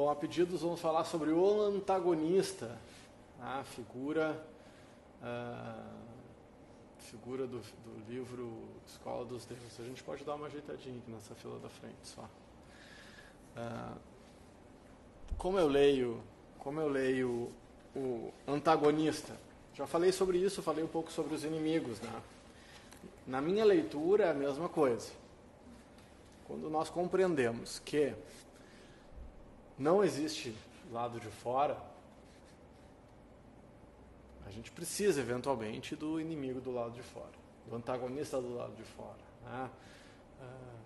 Bom, a pedidos vamos falar sobre o antagonista, a figura, a figura do, do, livro Escola dos Deuses. A gente pode dar uma ajeitadinha aqui nessa fila da frente só. Uh, como eu leio, como eu leio o antagonista? Já falei sobre isso, falei um pouco sobre os inimigos, né? Na minha leitura é a mesma coisa. Quando nós compreendemos que não existe lado de fora, a gente precisa eventualmente do inimigo do lado de fora, do antagonista do lado de fora. Né? Ah,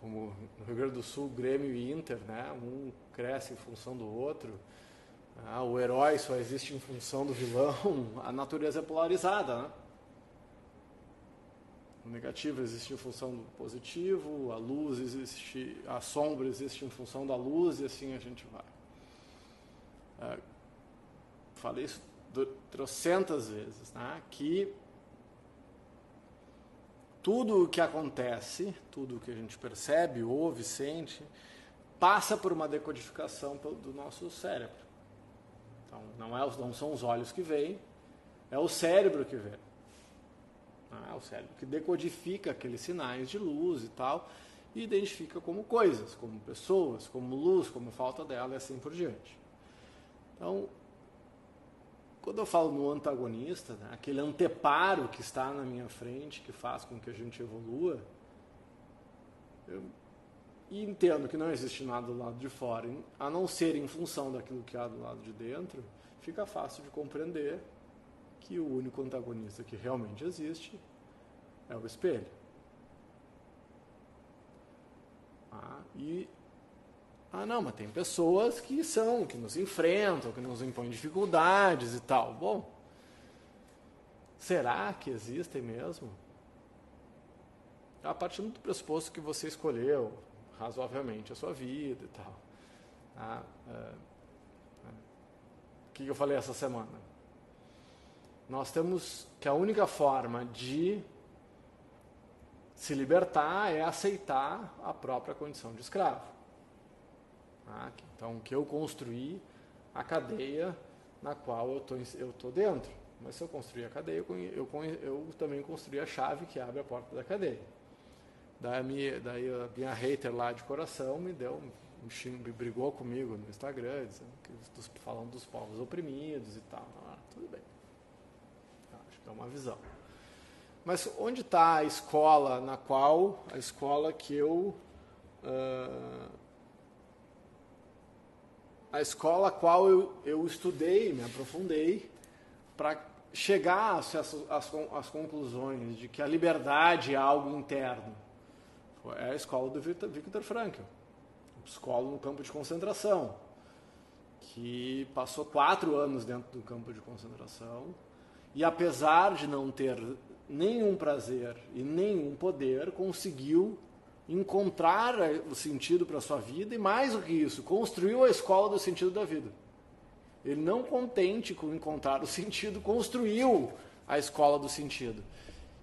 como no Rio Grande do Sul, Grêmio e Inter, né? um cresce em função do outro. Ah, o herói só existe em função do vilão. A natureza é polarizada. Né? O negativo existe em função do positivo, a luz existe, a sombra existe em função da luz e assim a gente vai. É, falei isso trocentas vezes, né? que tudo o que acontece, tudo o que a gente percebe, ouve, sente, passa por uma decodificação do nosso cérebro. Então, não, é, não são os olhos que veem, é o cérebro que vê. É o cérebro que decodifica aqueles sinais de luz e tal, e identifica como coisas, como pessoas, como luz, como falta dela e assim por diante. Então, quando eu falo no antagonista, né, aquele anteparo que está na minha frente, que faz com que a gente evolua, eu entendo que não existe nada do lado de fora, a não ser em função daquilo que há do lado de dentro, fica fácil de compreender que o único antagonista que realmente existe é o espelho. Ah, e ah, não, mas tem pessoas que são, que nos enfrentam, que nos impõem dificuldades e tal. Bom, será que existem mesmo? A partir do pressuposto que você escolheu razoavelmente a sua vida e tal. Ah, é, é. O que eu falei essa semana? Nós temos que a única forma de se libertar é aceitar a própria condição de escravo. Ah, então, que eu construí a cadeia na qual eu tô, estou dentro. Mas se eu construir a cadeia, eu, eu, eu, também construí a chave que abre a porta da cadeia. Daí a, minha, daí a minha hater lá de coração me deu um xingo, brigou comigo no Instagram, dizendo que, falando dos povos oprimidos e tal. Ah, tudo bem. É uma visão. Mas onde está a escola na qual, a escola que eu. Uh, a escola a qual eu, eu estudei, me aprofundei, para chegar às, às, às conclusões de que a liberdade é algo interno. É a escola do Victor, Victor Frankl, um psicólogo no campo de concentração, que passou quatro anos dentro do campo de concentração e apesar de não ter nenhum prazer e nenhum poder, conseguiu encontrar o sentido para sua vida e, mais do que isso, construiu a escola do sentido da vida. Ele, não contente com encontrar o sentido, construiu a escola do sentido.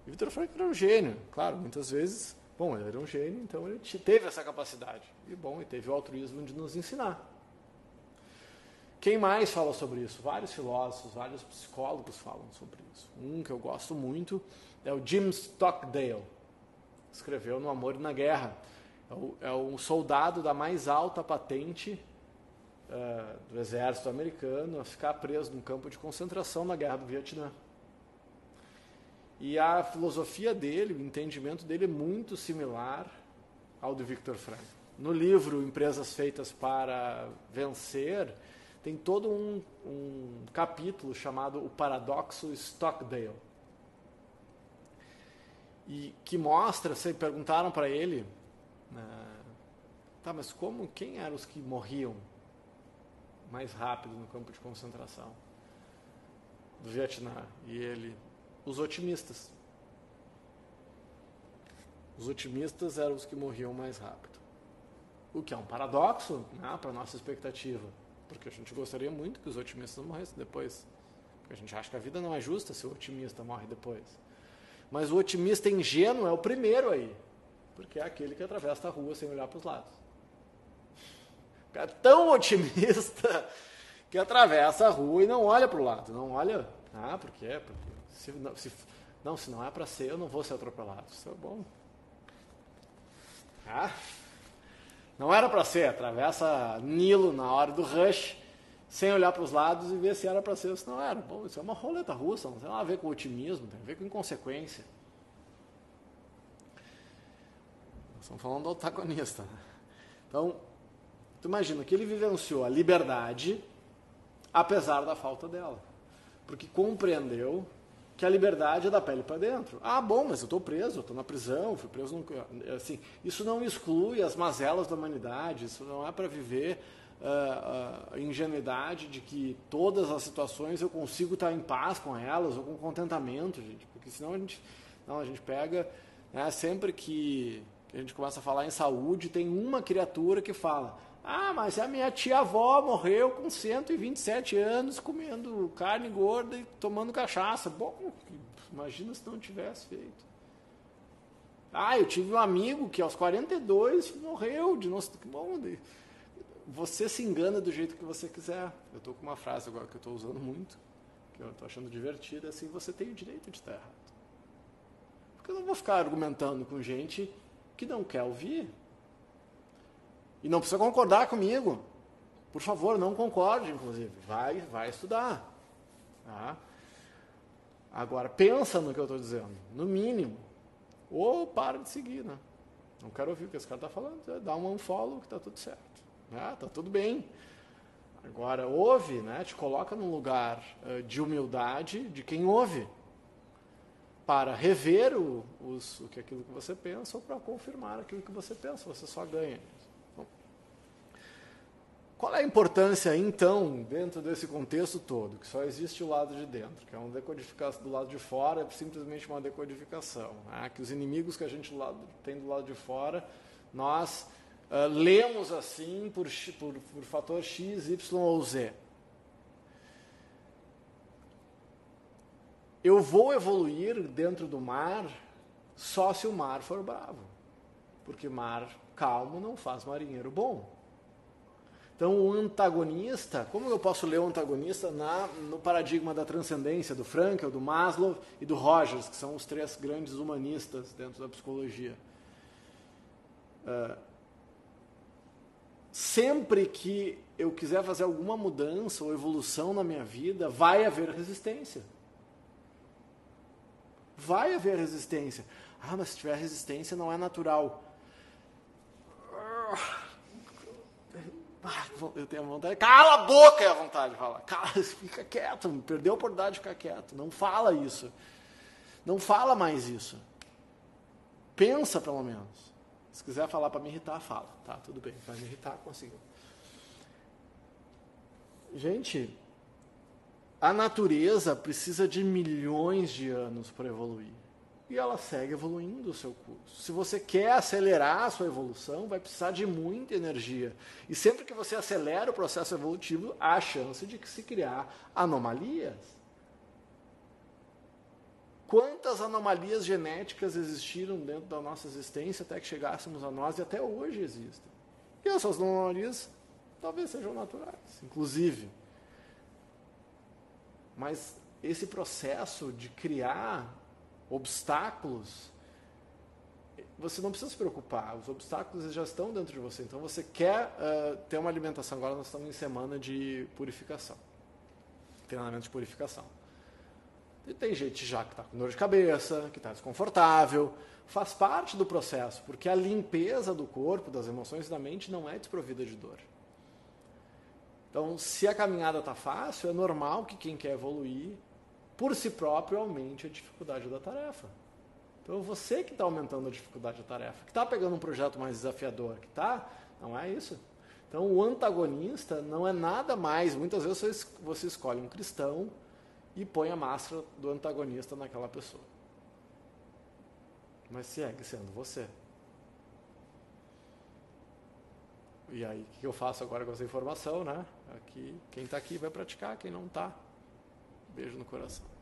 E Victor Frankl era um gênio, claro, muitas vezes, bom, ele era um gênio, então ele teve essa capacidade. E bom, e teve o altruísmo de nos ensinar. Quem mais fala sobre isso? Vários filósofos, vários psicólogos falam sobre isso. Um que eu gosto muito é o Jim Stockdale. Escreveu No Amor e na Guerra. É o, é o soldado da mais alta patente uh, do exército americano a ficar preso num campo de concentração na Guerra do Vietnã. E a filosofia dele, o entendimento dele é muito similar ao do Viktor Frankl. No livro Empresas Feitas para Vencer, tem todo um, um capítulo chamado O Paradoxo Stockdale. E que mostra, se perguntaram para ele, né, tá, mas como, quem eram os que morriam mais rápido no campo de concentração do Vietnã? E ele, os otimistas. Os otimistas eram os que morriam mais rápido. O que é um paradoxo né, para a nossa expectativa porque a gente gostaria muito que os otimistas morressem depois. Porque a gente acha que a vida não é justa se o otimista morre depois. Mas o otimista ingênuo é o primeiro aí. Porque é aquele que atravessa a rua sem olhar para os lados. É tão otimista que atravessa a rua e não olha para o lado. Não olha. Ah, por quê? Porque se, não, se, não, se não é para ser, eu não vou ser atropelado. Isso é bom. Ah, não era para ser. Atravessa Nilo na hora do rush, sem olhar para os lados e ver se era para ser ou se não era. Bom, isso é uma roleta russa, não tem nada a ver com otimismo, tem a ver com inconsequência. Estamos falando do antagonista. Né? Então, tu imagina que ele vivenciou a liberdade apesar da falta dela. Porque compreendeu que a liberdade é da pele para dentro. Ah, bom, mas eu estou preso, estou na prisão, fui preso. No... Assim, isso não exclui as mazelas da humanidade, isso não é para viver uh, uh, ingenuidade de que todas as situações eu consigo estar em paz com elas ou com contentamento, gente, porque senão a gente, não, a gente pega, né, sempre que a gente começa a falar em saúde, tem uma criatura que fala: Ah, mas a minha tia-avó morreu com 127 anos comendo carne gorda e tomando cachaça. Bom, imagina se não tivesse feito. Ah, eu tive um amigo que aos 42 morreu de nosso. Bom, você se engana do jeito que você quiser. Eu estou com uma frase agora que eu estou usando muito, que eu estou achando divertida, assim, você tem o direito de estar errado. Porque eu não vou ficar argumentando com gente que não quer ouvir. E não precisa concordar comigo. Por favor, não concorde, inclusive. Vai, vai estudar. Tá? Agora, pensa no que eu estou dizendo, no mínimo. Ou para de seguir, né? Não quero ouvir o que esse cara está falando. É, dá um unfollow que está tudo certo. Né? Tá tudo bem. Agora, ouve, né? te coloca num lugar uh, de humildade de quem ouve para rever o, os, o que aquilo que você pensa ou para confirmar aquilo que você pensa. Você só ganha. Qual é a importância, então, dentro desse contexto todo, que só existe o lado de dentro, que é uma decodificação do lado de fora, é simplesmente uma decodificação. Né? Que os inimigos que a gente tem do lado de fora, nós uh, lemos assim por, por, por fator X, Y ou Z. eu vou evoluir dentro do mar só se o mar for bravo. Porque mar calmo não faz marinheiro bom. Então, o antagonista, como eu posso ler o antagonista na, no paradigma da transcendência do Frankel, do Maslow e do Rogers, que são os três grandes humanistas dentro da psicologia? Uh, sempre que eu quiser fazer alguma mudança ou evolução na minha vida, vai haver resistência. Vai haver resistência. Ah, mas se tiver resistência não é natural. Ah, eu tenho a vontade. Cala a boca é a vontade de falar. Cala, fica quieto. Perdeu a oportunidade de ficar quieto. Não fala isso. Não fala mais isso. Pensa pelo menos. Se quiser falar para me irritar, fala. Tá, tudo bem. Vai me irritar, conseguiu. Gente, a natureza precisa de milhões de anos para evoluir. E ela segue evoluindo o seu curso. Se você quer acelerar a sua evolução, vai precisar de muita energia. E sempre que você acelera o processo evolutivo, há a chance de se criar anomalias. Quantas anomalias genéticas existiram dentro da nossa existência até que chegássemos a nós e até hoje existem? E essas anomalias talvez sejam naturais, inclusive. Mas esse processo de criar obstáculos, você não precisa se preocupar, os obstáculos já estão dentro de você. Então você quer uh, ter uma alimentação. Agora nós estamos em semana de purificação treinamento de purificação. E tem gente já que está com dor de cabeça, que está desconfortável. Faz parte do processo, porque a limpeza do corpo, das emoções e da mente não é desprovida de dor. Então, se a caminhada está fácil, é normal que quem quer evoluir, por si próprio, aumente a dificuldade da tarefa. Então, você que está aumentando a dificuldade da tarefa, que está pegando um projeto mais desafiador, que está, não é isso. Então, o antagonista não é nada mais. Muitas vezes você escolhe um cristão e põe a máscara do antagonista naquela pessoa. Mas segue sendo você. E aí, o que eu faço agora com essa informação, né? Aqui, quem está aqui vai praticar, quem não está, beijo no coração.